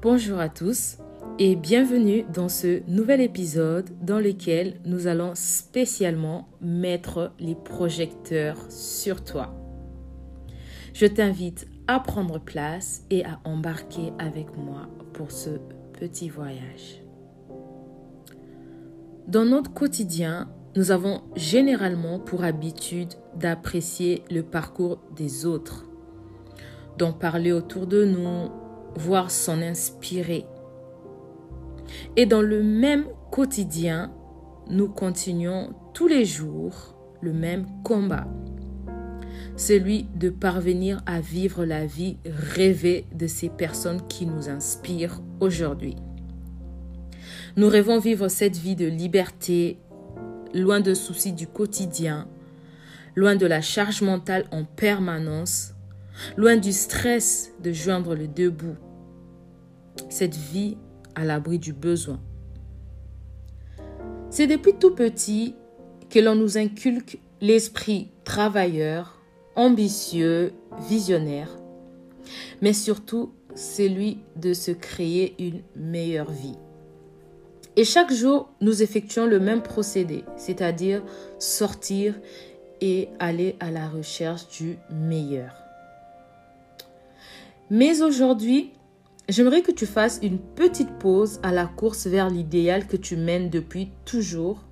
Bonjour à tous et bienvenue dans ce nouvel épisode dans lequel nous allons spécialement mettre les projecteurs sur toi. Je t'invite à prendre place et à embarquer avec moi pour ce petit voyage. Dans notre quotidien, nous avons généralement pour habitude d'apprécier le parcours des autres, d'en parler autour de nous, voire s'en inspirer. Et dans le même quotidien, nous continuons tous les jours le même combat, celui de parvenir à vivre la vie rêvée de ces personnes qui nous inspirent aujourd'hui. Nous rêvons vivre cette vie de liberté, loin de soucis du quotidien, loin de la charge mentale en permanence, loin du stress de joindre le debout. Cette vie à l'abri du besoin. C'est depuis tout petit que l'on nous inculque l'esprit travailleur, ambitieux, visionnaire, mais surtout celui de se créer une meilleure vie. Et chaque jour, nous effectuons le même procédé, c'est-à-dire sortir et aller à la recherche du meilleur. Mais aujourd'hui, j'aimerais que tu fasses une petite pause à la course vers l'idéal que tu mènes depuis toujours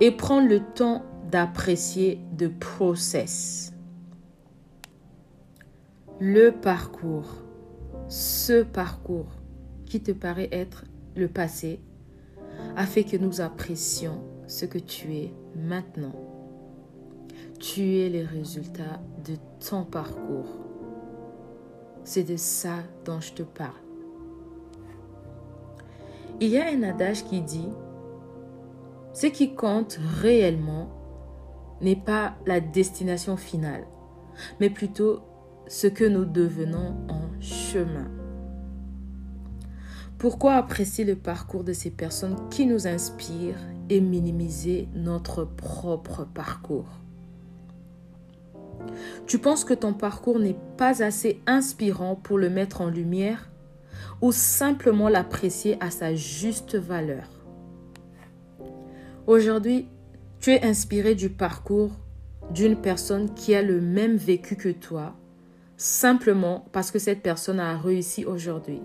et prends le temps d'apprécier le process. Le parcours, ce parcours qui te paraît être le passé, a fait que nous apprécions ce que tu es maintenant. Tu es les résultats de ton parcours. C'est de ça dont je te parle. Il y a un adage qui dit, ce qui compte réellement n'est pas la destination finale, mais plutôt ce que nous devenons en chemin. Pourquoi apprécier le parcours de ces personnes qui nous inspirent et minimiser notre propre parcours? Tu penses que ton parcours n'est pas assez inspirant pour le mettre en lumière ou simplement l'apprécier à sa juste valeur? Aujourd'hui, tu es inspiré du parcours d'une personne qui a le même vécu que toi, simplement parce que cette personne a réussi aujourd'hui.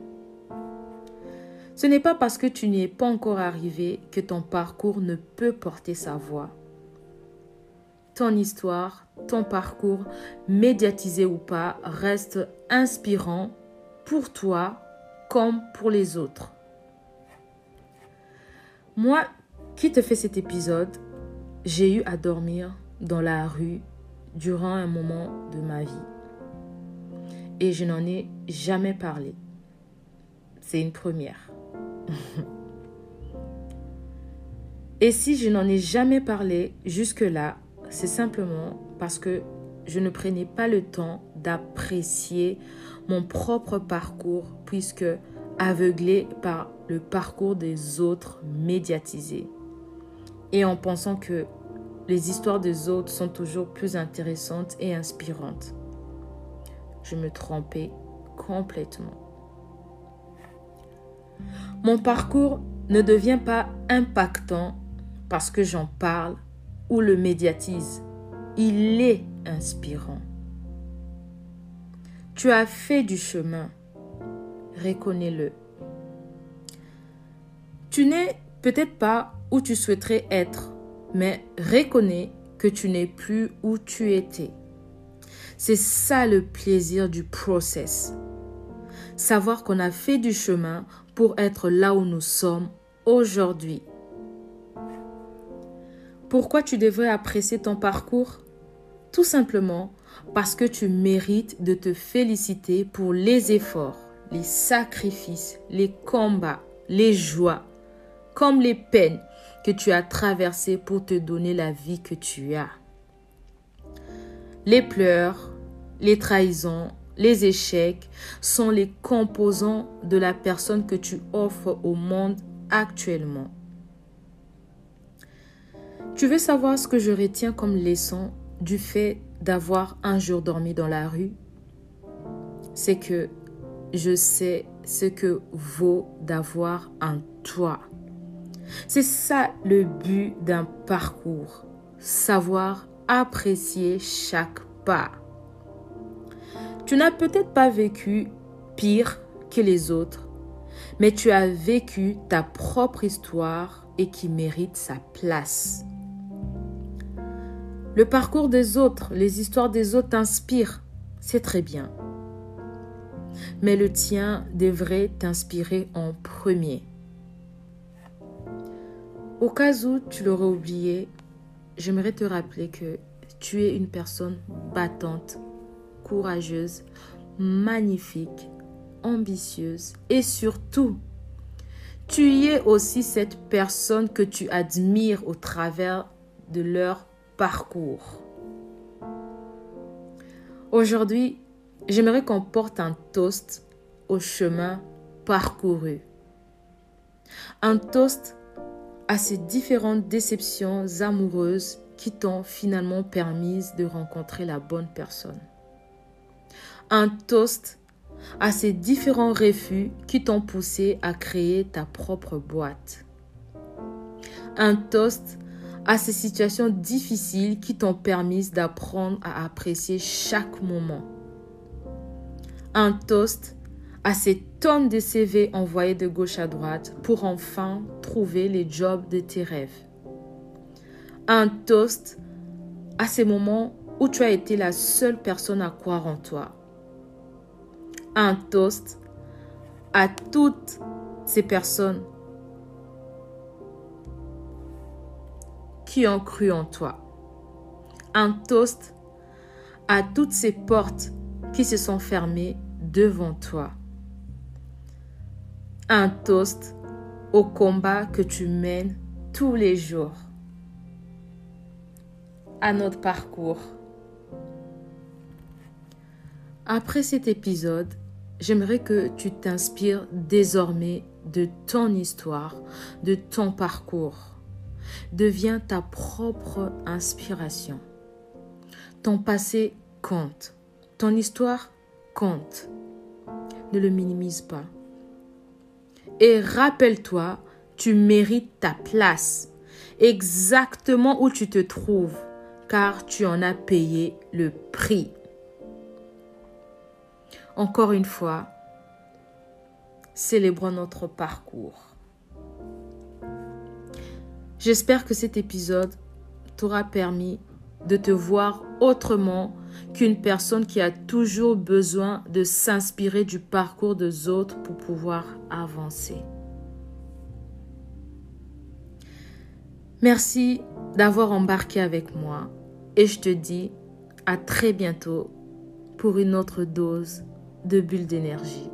Ce n'est pas parce que tu n'y es pas encore arrivé que ton parcours ne peut porter sa voix. Ton histoire, ton parcours, médiatisé ou pas, reste inspirant pour toi comme pour les autres. Moi qui te fais cet épisode, j'ai eu à dormir dans la rue durant un moment de ma vie. Et je n'en ai jamais parlé. C'est une première. Et si je n'en ai jamais parlé jusque-là, c'est simplement parce que je ne prenais pas le temps d'apprécier mon propre parcours puisque aveuglé par le parcours des autres médiatisés. Et en pensant que les histoires des autres sont toujours plus intéressantes et inspirantes. Je me trompais complètement. Mon parcours ne devient pas impactant parce que j'en parle le médiatise. Il est inspirant. Tu as fait du chemin. Reconnais-le. Tu n'es peut-être pas où tu souhaiterais être, mais reconnais que tu n'es plus où tu étais. C'est ça le plaisir du process. Savoir qu'on a fait du chemin pour être là où nous sommes aujourd'hui. Pourquoi tu devrais apprécier ton parcours? Tout simplement parce que tu mérites de te féliciter pour les efforts, les sacrifices, les combats, les joies, comme les peines que tu as traversées pour te donner la vie que tu as. Les pleurs, les trahisons, les échecs sont les composants de la personne que tu offres au monde actuellement. Tu veux savoir ce que je retiens comme leçon du fait d'avoir un jour dormi dans la rue? C'est que je sais ce que vaut d'avoir un toit. C'est ça le but d'un parcours, savoir apprécier chaque pas. Tu n'as peut-être pas vécu pire que les autres, mais tu as vécu ta propre histoire et qui mérite sa place. Le parcours des autres, les histoires des autres t'inspirent, c'est très bien. Mais le tien devrait t'inspirer en premier. Au cas où tu l'aurais oublié, j'aimerais te rappeler que tu es une personne battante, courageuse, magnifique, ambitieuse et surtout, tu es aussi cette personne que tu admires au travers de leur Aujourd'hui, j'aimerais qu'on porte un toast au chemin parcouru. Un toast à ces différentes déceptions amoureuses qui t'ont finalement permis de rencontrer la bonne personne. Un toast à ces différents refus qui t'ont poussé à créer ta propre boîte. Un toast à ces situations difficiles qui t'ont permis d'apprendre à apprécier chaque moment. Un toast à ces tonnes de CV envoyés de gauche à droite pour enfin trouver les jobs de tes rêves. Un toast à ces moments où tu as été la seule personne à croire en toi. Un toast à toutes ces personnes qui ont cru en toi. Un toast à toutes ces portes qui se sont fermées devant toi un toast au combat que tu mènes tous les jours, à notre parcours. Après cet épisode, j'aimerais que tu t'inspires désormais de ton histoire, de ton parcours. Deviens ta propre inspiration. Ton passé compte. Ton histoire compte. Ne le minimise pas. Et rappelle-toi, tu mérites ta place, exactement où tu te trouves, car tu en as payé le prix. Encore une fois, célébrons notre parcours. J'espère que cet épisode t'aura permis de te voir autrement qu'une personne qui a toujours besoin de s'inspirer du parcours des autres pour pouvoir avancer. Merci d'avoir embarqué avec moi et je te dis à très bientôt pour une autre dose de bulles d'énergie.